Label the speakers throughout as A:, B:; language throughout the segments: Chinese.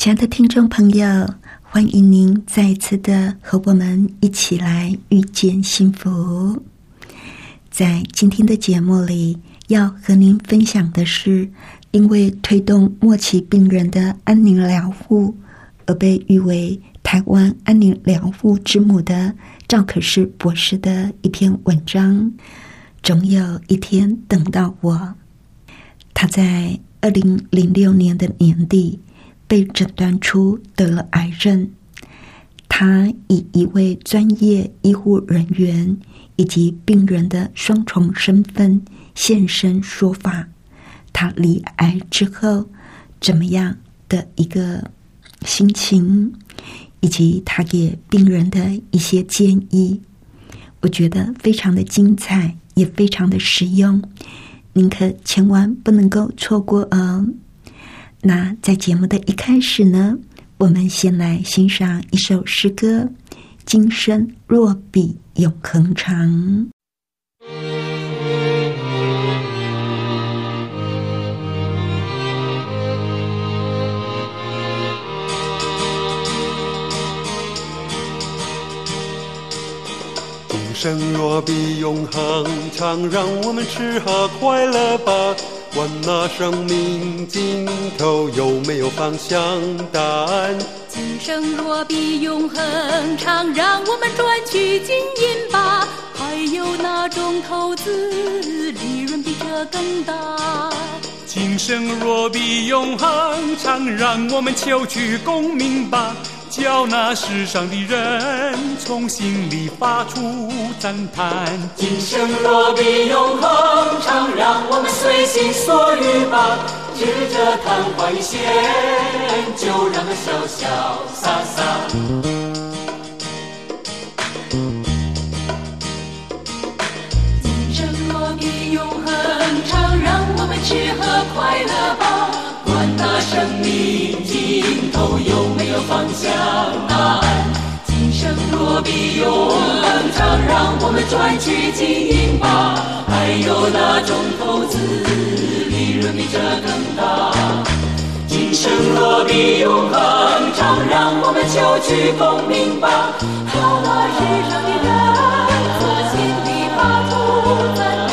A: 亲爱的听众朋友，欢迎您再一次的和我们一起来遇见幸福。在今天的节目里，要和您分享的是。因为推动末期病人的安宁疗护，而被誉为台湾安宁疗护之母的赵可士博士的一篇文章。总有一天等到我。他在二零零六年的年底被诊断出得了癌症。他以一位专业医护人员以及病人的双重身份现身说法。他离癌之后怎么样的一个心情，以及他给病人的一些建议，我觉得非常的精彩，也非常的实用，您可千万不能够错过哦。那在节目的一开始呢，我们先来欣赏一首诗歌：“今生若比永恒长。”
B: 今生若比永恒长，让我们吃喝快乐吧。管那生命尽头有没有方向答案。
C: 今生若比永恒长，让我们赚取金银吧。还有哪种投资利润比这更大？
D: 今生若比永恒长，让我们求取功名吧。叫那世上的人从心里发出赞叹。
E: 今生若比永恒长，让我们随心所欲吧。指着昙花一现，就让它潇潇洒洒。
C: 今生若比永恒长，让我们吃喝快乐头有没有方向答案？今生若比永恒长，让我们赚取金银吧。还有哪种投资利润比这更大？
E: 今生若比永恒长，让我们求取功名吧。
C: 叫那世上的人从心里发出赞叹。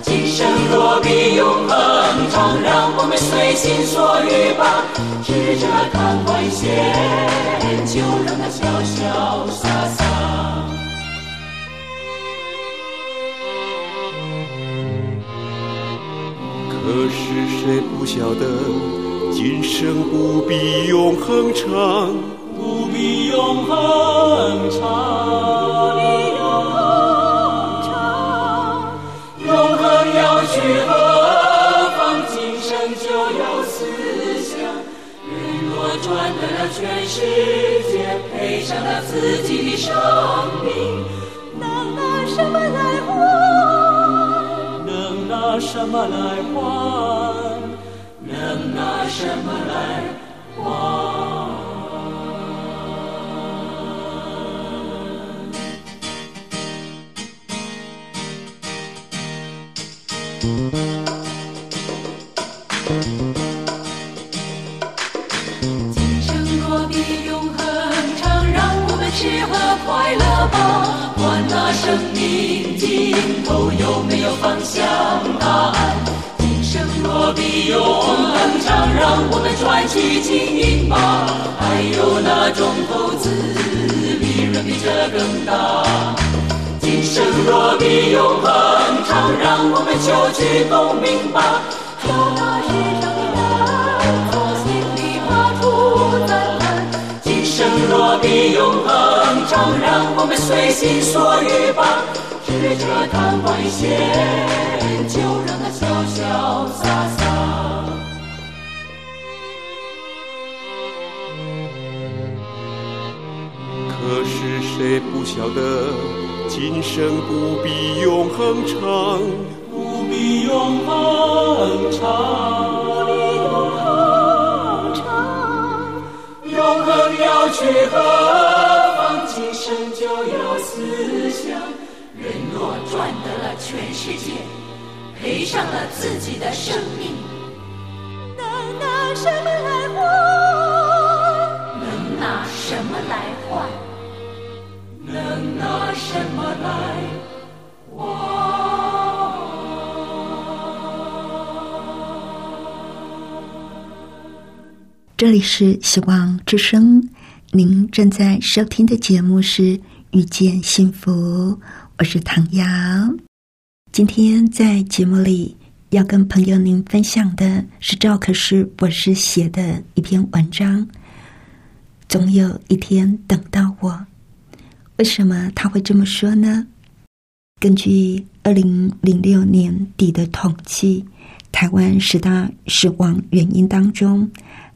E: 今生若比永恒，让我们随心所欲吧。指着看花线，就让它潇潇洒洒。
B: 可是谁不晓得，今生不必永恒长，
E: 不必永恒长，全世界，赔上了自己的生命，
C: 能拿什么来换？
E: 能拿什么来换？能拿什么来换？
C: 生命尽头有没有方向答案？今生若比永恒长，让我们赚取金银吧。还有哪种投资利润比这更大？
E: 今生若比永恒长，让我们求取功名吧。
C: 叫那世上的人从心里发出赞叹。
E: 今生若比永，让我们随心所欲吧，只着花一现，就让它潇潇洒洒。
B: 可是谁不晓得，今生不必永恒长，
E: 不必永恒长，
C: 永恒长，
E: 永恒要去何方？今生就要思想。
C: 人若赚得了全世界，赔上了自己的生命，能拿什么来换？能拿什么来换？
E: 能拿什么来换
A: 这里是希望之声，您正在收听的节目是《遇见幸福》，我是唐瑶。今天在节目里要跟朋友您分享的是赵可师博士写的一篇文章。总有一天等到我，为什么他会这么说呢？根据二零零六年底的统计，台湾十大死亡原因当中，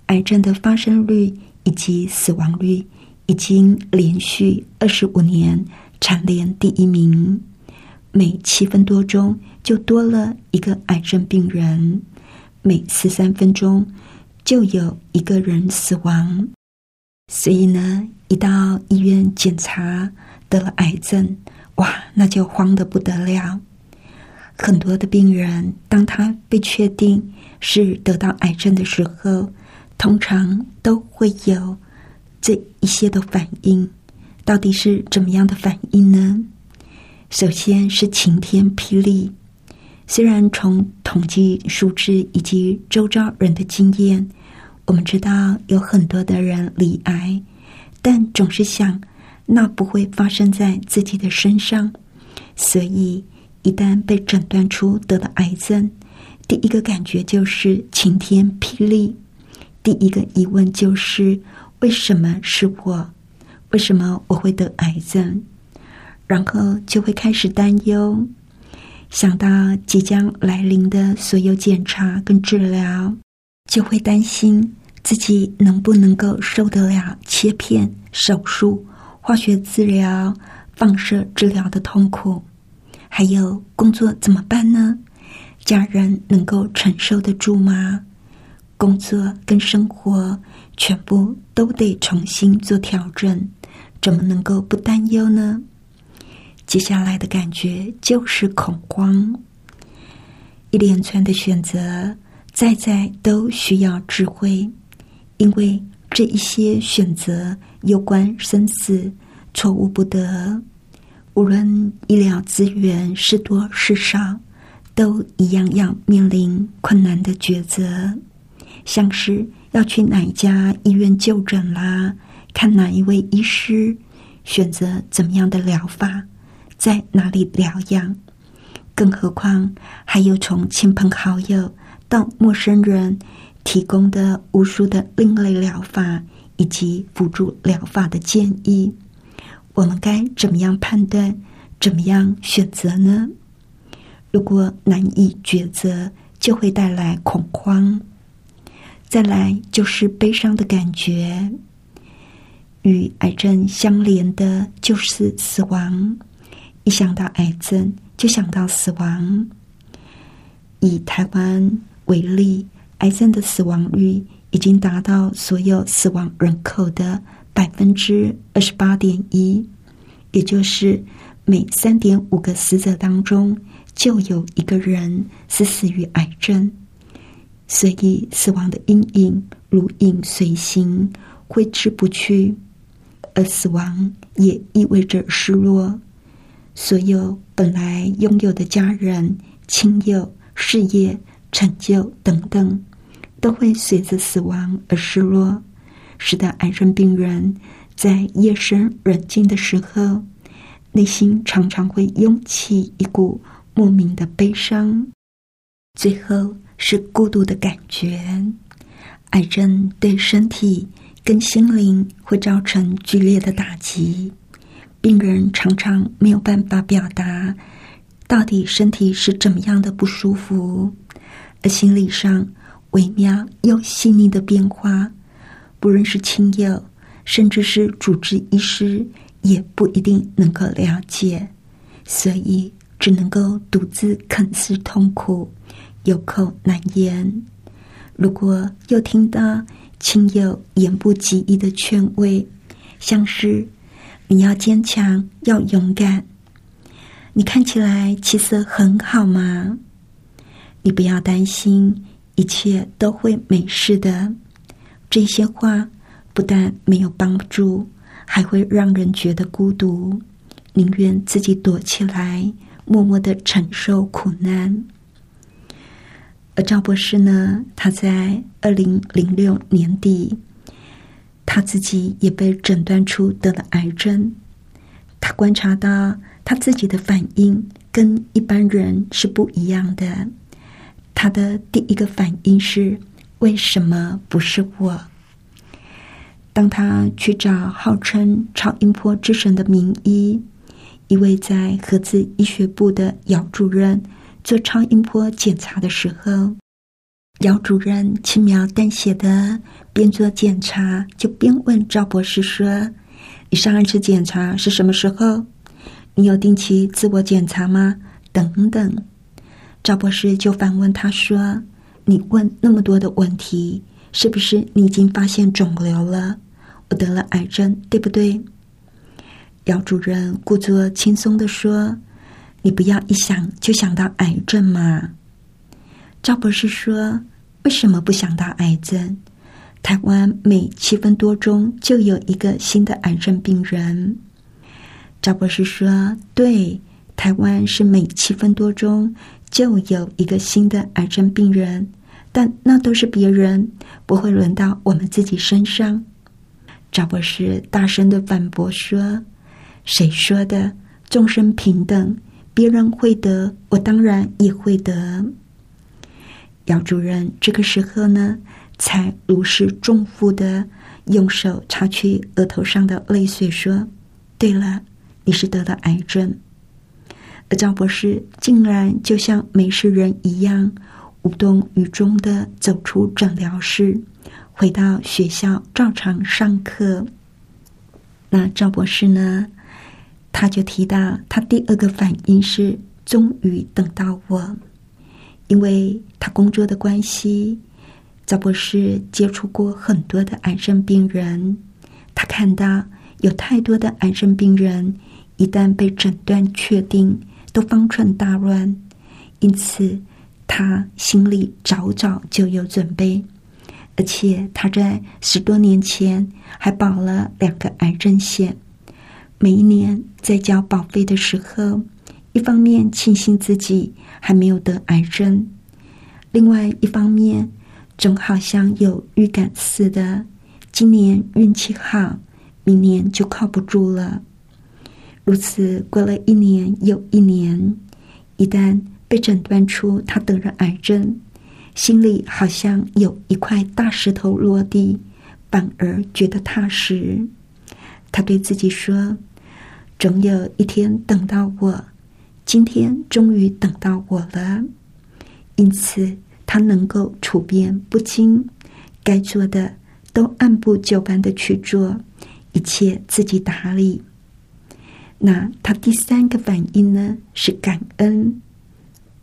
A: 癌症的发生率以及死亡率已经连续二十五年蝉联第一名，每七分多钟就多了一个癌症病人，每十三分钟就有一个人死亡。所以呢，一到医院检查得了癌症，哇，那就慌得不得了。很多的病人，当他被确定是得到癌症的时候，通常都会有这一些的反应。到底是怎么样的反应呢？首先是晴天霹雳。虽然从统计数字以及周遭人的经验，我们知道有很多的人罹癌，但总是想那不会发生在自己的身上，所以一旦被诊断出得了癌症，第一个感觉就是晴天霹雳。第一个疑问就是：为什么是我？为什么我会得癌症？然后就会开始担忧，想到即将来临的所有检查跟治疗，就会担心自己能不能够受得了切片、手术、化学治疗、放射治疗的痛苦，还有工作怎么办呢？家人能够承受得住吗？工作跟生活全部都得重新做调整，怎么能够不担忧呢？接下来的感觉就是恐慌，一连串的选择，在在都需要智慧，因为这一些选择攸关生死，错误不得。无论医疗资源是多是少，都一样要面临困难的抉择，像是要去哪一家医院就诊啦，看哪一位医师，选择怎么样的疗法。在哪里疗养？更何况还有从亲朋好友到陌生人提供的无数的另类疗法以及辅助疗法的建议，我们该怎么样判断？怎么样选择呢？如果难以抉择，就会带来恐慌。再来就是悲伤的感觉，与癌症相连的就是死亡。一想到癌症，就想到死亡。以台湾为例，癌症的死亡率已经达到所有死亡人口的百分之二十八点一，也就是每三点五个死者当中就有一个人是死于癌症。所以，死亡的阴影如影随形，挥之不去。而死亡也意味着失落。所有本来拥有的家人、亲友、事业、成就等等，都会随着死亡而失落，使得癌症病人在夜深人静的时候，内心常常会涌起一股莫名的悲伤，最后是孤独的感觉。癌症对身体跟心灵会造成剧烈的打击。病人常常没有办法表达到底身体是怎么样的不舒服，而心理上微妙又细腻的变化，不论是亲友，甚至是主治医师，也不一定能够了解，所以只能够独自啃食痛苦，有口难言。如果又听到亲友言不及义的劝慰，像是你要坚强，要勇敢，你看起来气色很好嘛？你不要担心，一切都会没事的。这些话不但没有帮助，还会让人觉得孤独，宁愿自己躲起来，默默的承受苦难。而赵博士呢，他在二零零六年底，他自己也被诊断出得了癌症。他观察到他自己的反应跟一般人是不一样的。他的第一个反应是。为什么不是我？当他去找号称超音波之神的名医，一位在核子医学部的姚主任做超音波检查的时候，姚主任轻描淡写的边做检查就边问赵博士说：“你上一次检查是什么时候？你有定期自我检查吗？”等等。赵博士就反问他说。你问那么多的问题，是不是你已经发现肿瘤了？我得了癌症，对不对？姚主任故作轻松的说：“你不要一想就想到癌症嘛。”赵博士说：“为什么不想到癌症？台湾每七分多钟就有一个新的癌症病人。”赵博士说：“对，台湾是每七分多钟就有一个新的癌症病人。”但那都是别人，不会轮到我们自己身上。赵博士大声的反驳说：“谁说的？众生平等，别人会得，我当然也会得。”姚主任这个时候呢，才如释重负的用手擦去额头上的泪水，说：“对了，你是得了癌症。”而赵博士竟然就像没事人一样。无动于衷的走出诊疗室，回到学校照常上课。那赵博士呢？他就提到，他第二个反应是终于等到我，因为他工作的关系，赵博士接触过很多的癌症病人，他看到有太多的癌症病人一旦被诊断确定，都方寸大乱，因此。他心里早早就有准备，而且他在十多年前还保了两个癌症险。每一年在交保费的时候，一方面庆幸自己还没有得癌症，另外一方面总好像有预感似的，今年运气好，明年就靠不住了。如此过了一年又一年，一旦。被诊断出他得了癌症，心里好像有一块大石头落地，反而觉得踏实。他对自己说：“总有一天等到我，今天终于等到我了。”因此，他能够处变不惊，该做的都按部就班的去做，一切自己打理。那他第三个反应呢？是感恩。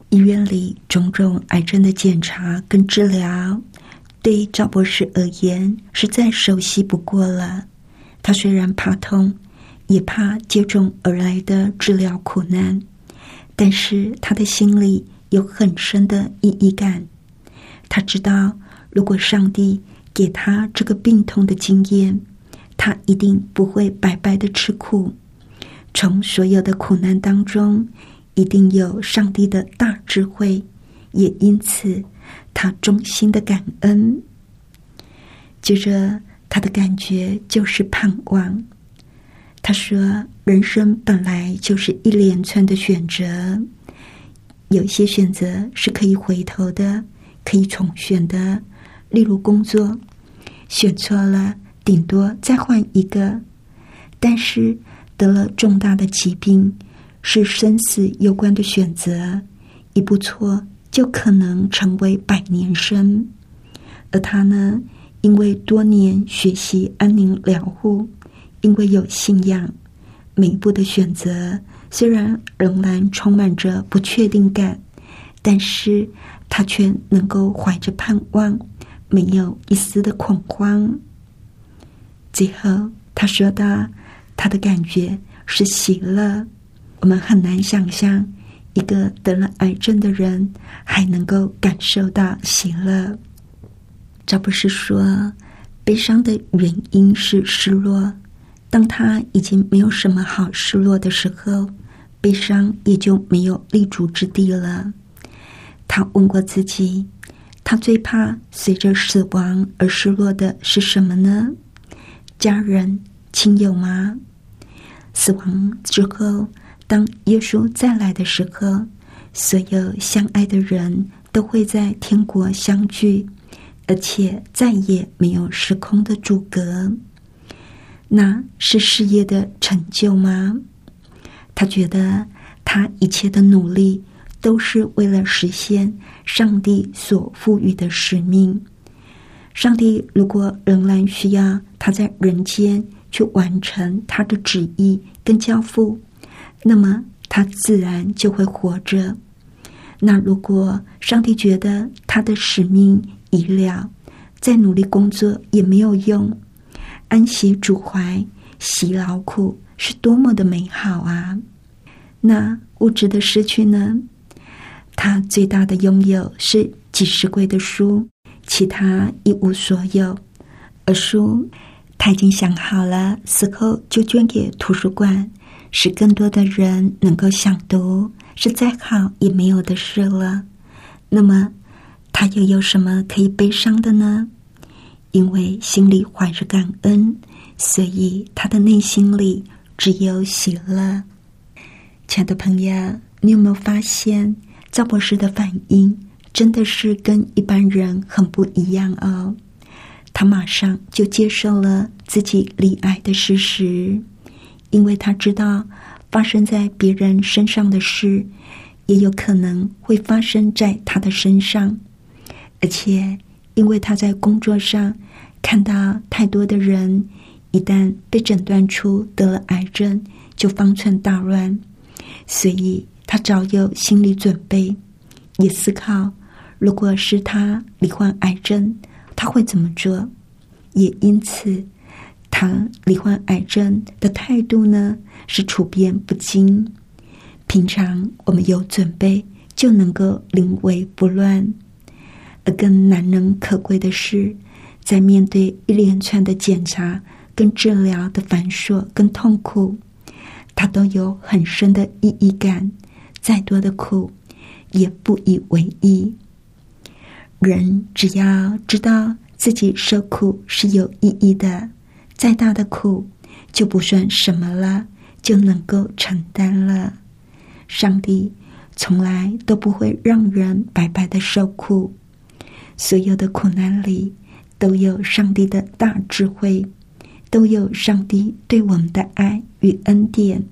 A: 医院里种种癌症的检查跟治疗，对于赵博士而言是再熟悉不过了。他虽然怕痛，也怕接踵而来的治疗苦难，但是他的心里有很深的意义感。他知道，如果上帝给他这个病痛的经验，他一定不会白白的吃苦。从所有的苦难当中。一定有上帝的大智慧，也因此他衷心的感恩。接着，他的感觉就是盼望。他说：“人生本来就是一连串的选择，有些选择是可以回头的，可以重选的。例如工作，选错了，顶多再换一个；但是得了重大的疾病。”是生死攸关的选择，一步错就可能成为百年生。而他呢，因为多年学习安宁疗护，因为有信仰，每一步的选择虽然仍然充满着不确定感，但是他却能够怀着盼望，没有一丝的恐慌。最后，他说道：“他的感觉是喜乐。”我们很难想象，一个得了癌症的人还能够感受到喜乐。这不是说，悲伤的原因是失落。当他已经没有什么好失落的时候，悲伤也就没有立足之地了。他问过自己：他最怕随着死亡而失落的是什么呢？家人、亲友吗？死亡之后，当耶稣再来的时候，所有相爱的人都会在天国相聚，而且再也没有时空的阻隔。那是事业的成就吗？他觉得他一切的努力都是为了实现上帝所赋予的使命。上帝如果仍然需要他在人间去完成他的旨意跟交付，那么他自然就会活着。那如果上帝觉得他的使命已了，再努力工作也没有用，安息主怀，喜劳苦，是多么的美好啊！那物质的失去呢？他最大的拥有是几十柜的书。其他一无所有，而书他已经想好了，死后就捐给图书馆，使更多的人能够想读，是再好也没有的事了。那么，他又有什么可以悲伤的呢？因为心里怀着感恩，所以他的内心里只有喜乐。亲爱的朋友，你有没有发现赵博士的反应？真的是跟一般人很不一样哦。他马上就接受了自己离癌的事实，因为他知道发生在别人身上的事，也有可能会发生在他的身上。而且，因为他在工作上看到太多的人，一旦被诊断出得了癌症，就方寸大乱，所以他早有心理准备，也思考。如果是他罹患癌症，他会怎么做？也因此，他罹患癌症的态度呢是处变不惊。平常我们有准备，就能够临危不乱；而更难能可贵的是，在面对一连串的检查跟治疗的繁琐跟痛苦，他都有很深的意义感。再多的苦，也不以为意。人只要知道自己受苦是有意义的，再大的苦就不算什么了，就能够承担了。上帝从来都不会让人白白的受苦，所有的苦难里都有上帝的大智慧，都有上帝对我们的爱与恩典。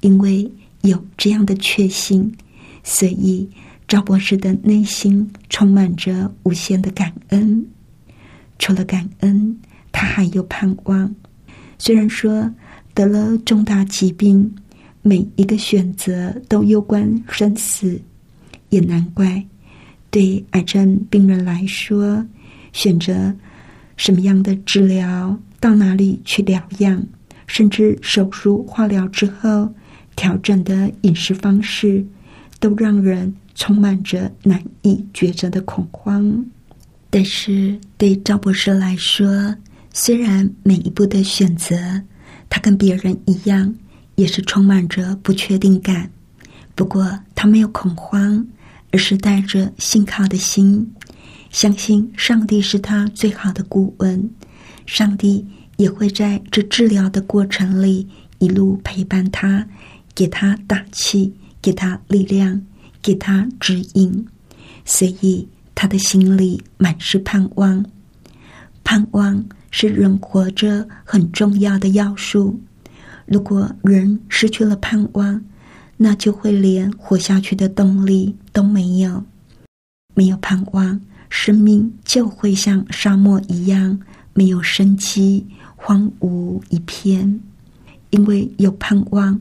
A: 因为有这样的确信，所以。赵博士的内心充满着无限的感恩。除了感恩，他还有盼望。虽然说得了重大疾病，每一个选择都攸关生死，也难怪对癌症病人来说，选择什么样的治疗，到哪里去疗养，甚至手术、化疗之后调整的饮食方式，都让人。充满着难以抉择的恐慌，但是对赵博士来说，虽然每一步的选择，他跟别人一样，也是充满着不确定感。不过他没有恐慌，而是带着信靠的心，相信上帝是他最好的顾问，上帝也会在这治疗的过程里一路陪伴他，给他打气，给他力量。给他指引，所以他的心里满是盼望。盼望是人活着很重要的要素。如果人失去了盼望，那就会连活下去的动力都没有。没有盼望，生命就会像沙漠一样没有生机，荒芜一片。因为有盼望，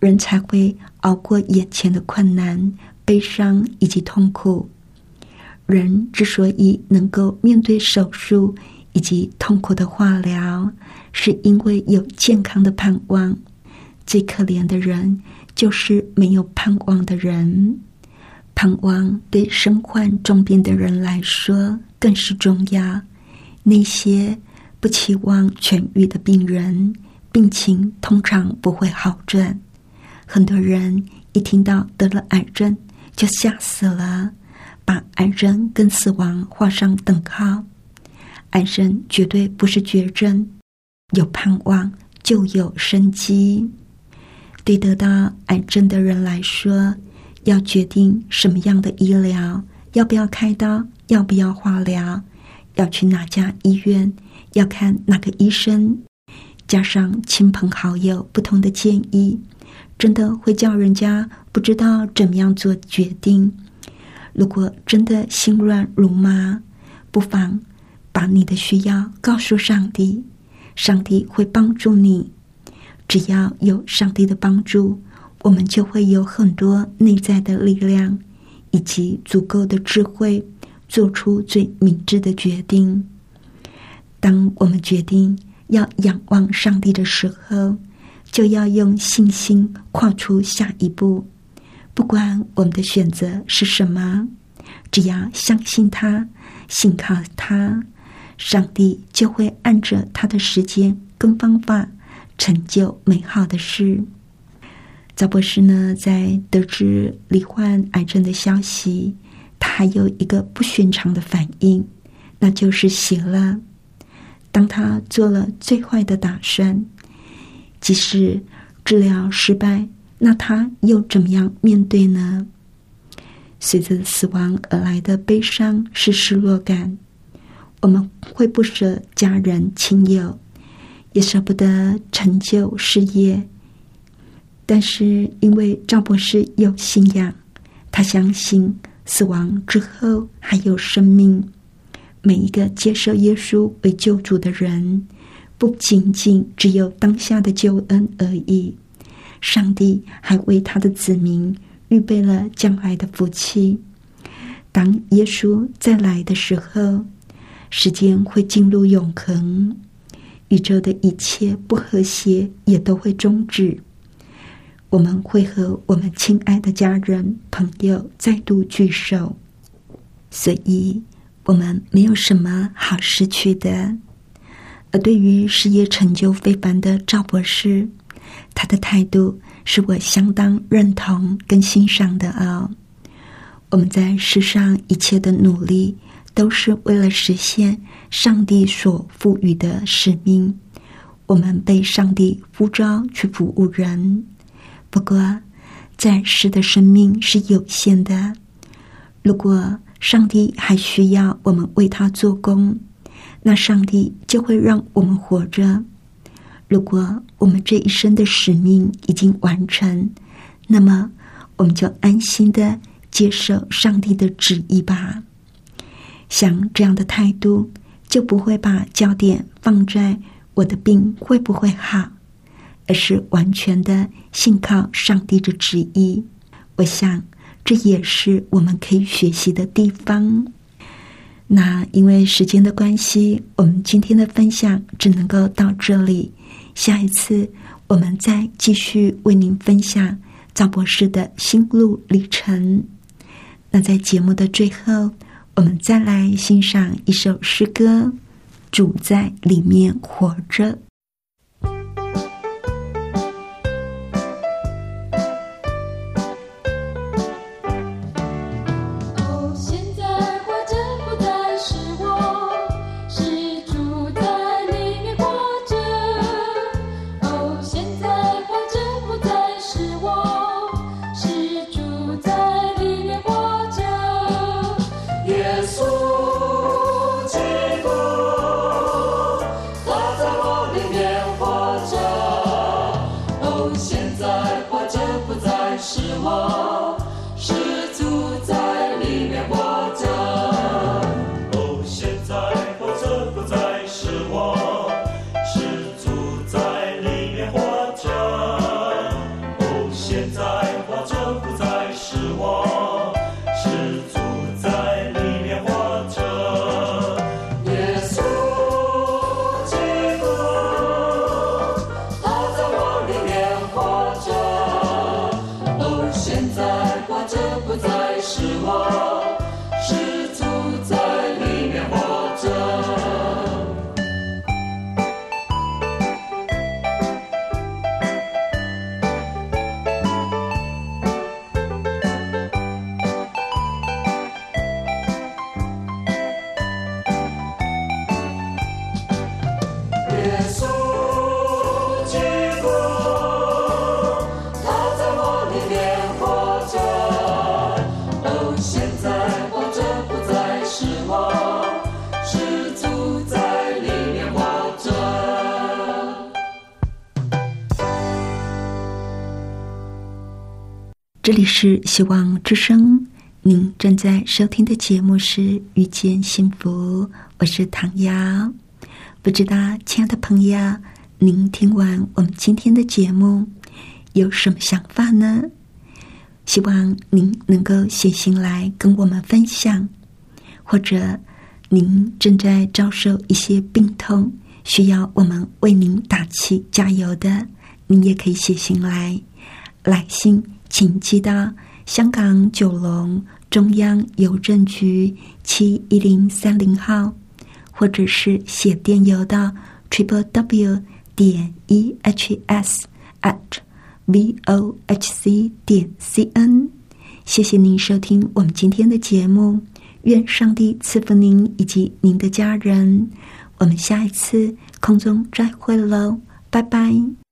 A: 人才会熬过眼前的困难、悲伤以及痛苦。人之所以能够面对手术以及痛苦的化疗，是因为有健康的盼望。最可怜的人就是没有盼望的人。盼望对身患重病的人来说更是重要。那些不期望痊愈的病人，病情通常不会好转。很多人一听到得了癌症，就吓死了。把癌症跟死亡画上等号，癌症绝对不是绝症，有盼望就有生机。对得到癌症的人来说，要决定什么样的医疗，要不要开刀，要不要化疗，要去哪家医院，要看哪个医生，加上亲朋好友不同的建议，真的会叫人家不知道怎么样做决定。如果真的心乱如麻，不妨把你的需要告诉上帝，上帝会帮助你。只要有上帝的帮助，我们就会有很多内在的力量，以及足够的智慧，做出最明智的决定。当我们决定要仰望上帝的时候，就要用信心跨出下一步。不管我们的选择是什么，只要相信他，信靠他，上帝就会按着他的时间跟方法成就美好的事。赵博士呢，在得知罹患癌症的消息，他还有一个不寻常的反应，那就是喜乐。当他做了最坏的打算，即使治疗失败。那他又怎么样面对呢？随着死亡而来的悲伤是失落感，我们会不舍家人亲友，也舍不得成就事业。但是因为赵博士有信仰，他相信死亡之后还有生命。每一个接受耶稣为救主的人，不仅仅只有当下的救恩而已。上帝还为他的子民预备了将来的福气。当耶稣再来的时候，时间会进入永恒，宇宙的一切不和谐也都会终止。我们会和我们亲爱的家人、朋友再度聚首，所以我们没有什么好失去的。而对于事业成就非凡的赵博士。他的态度是我相当认同跟欣赏的啊！我们在世上一切的努力，都是为了实现上帝所赋予的使命。我们被上帝呼召去服务人，不过暂时的生命是有限的。如果上帝还需要我们为他做工，那上帝就会让我们活着。如果我们这一生的使命已经完成，那么我们就安心的接受上帝的旨意吧。像这样的态度，就不会把焦点放在我的病会不会好，而是完全的信靠上帝的旨意。我想，这也是我们可以学习的地方。那因为时间的关系，我们今天的分享只能够到这里。下一次，我们再继续为您分享赵博士的心路历程。那在节目的最后，我们再来欣赏一首诗歌，《主在里面活着》。是希望之声，您正在收听的节目是《遇见幸福》，我是唐瑶。不知道，亲爱的朋友，您听完我们今天的节目有什么想法呢？希望您能够写信来跟我们分享，或者您正在遭受一些病痛，需要我们为您打气加油的，您也可以写信来，来信。请寄到香港九龙中央邮政局七一零三零号，或者是写电邮到 triple w 点 e h s at v o h c 点 c n。谢谢您收听我们今天的节目，愿上帝赐福您以及您的家人。我们下一次空中再会喽，拜拜。